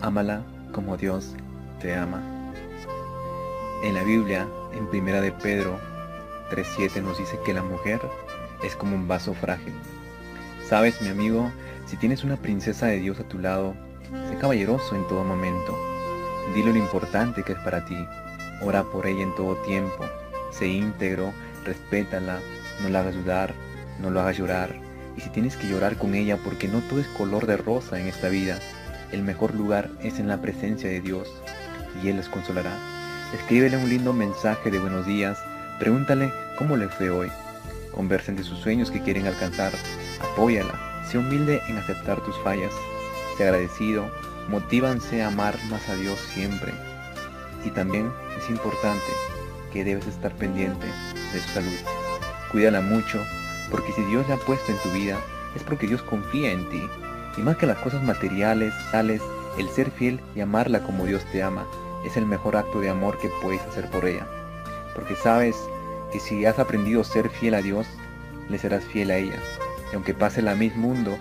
Ámala como Dios te ama. En la Biblia, en Primera de Pedro 3.7 nos dice que la mujer es como un vaso frágil. Sabes, mi amigo, si tienes una princesa de Dios a tu lado, sé caballeroso en todo momento. Dile lo importante que es para ti. Ora por ella en todo tiempo. Sé íntegro, respétala, no la hagas dudar, no lo hagas llorar. Y si tienes que llorar con ella porque no todo es color de rosa en esta vida, el mejor lugar es en la presencia de Dios y Él les consolará. Escríbele un lindo mensaje de buenos días, pregúntale cómo le fue hoy. Conversen de sus sueños que quieren alcanzar, apóyala, sé humilde en aceptar tus fallas, sé agradecido, motívanse a amar más a Dios siempre. Y también es importante que debes estar pendiente de su salud. Cuídala mucho, porque si Dios la ha puesto en tu vida, es porque Dios confía en ti. Y más que las cosas materiales, tales, el ser fiel y amarla como Dios te ama, es el mejor acto de amor que puedes hacer por ella. Porque sabes que si has aprendido a ser fiel a Dios, le serás fiel a ella. Y aunque pase la mismo mundo,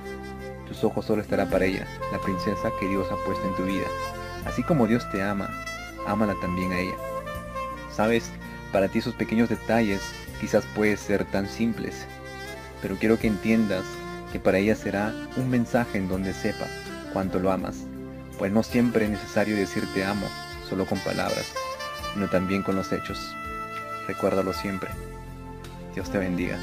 tus ojos solo estarán para ella, la princesa que Dios ha puesto en tu vida. Así como Dios te ama, ámala también a ella. Sabes, para ti esos pequeños detalles quizás pueden ser tan simples, pero quiero que entiendas que para ella será un mensaje en donde sepa cuánto lo amas, pues no siempre es necesario decir te amo solo con palabras, sino también con los hechos. Recuérdalo siempre. Dios te bendiga.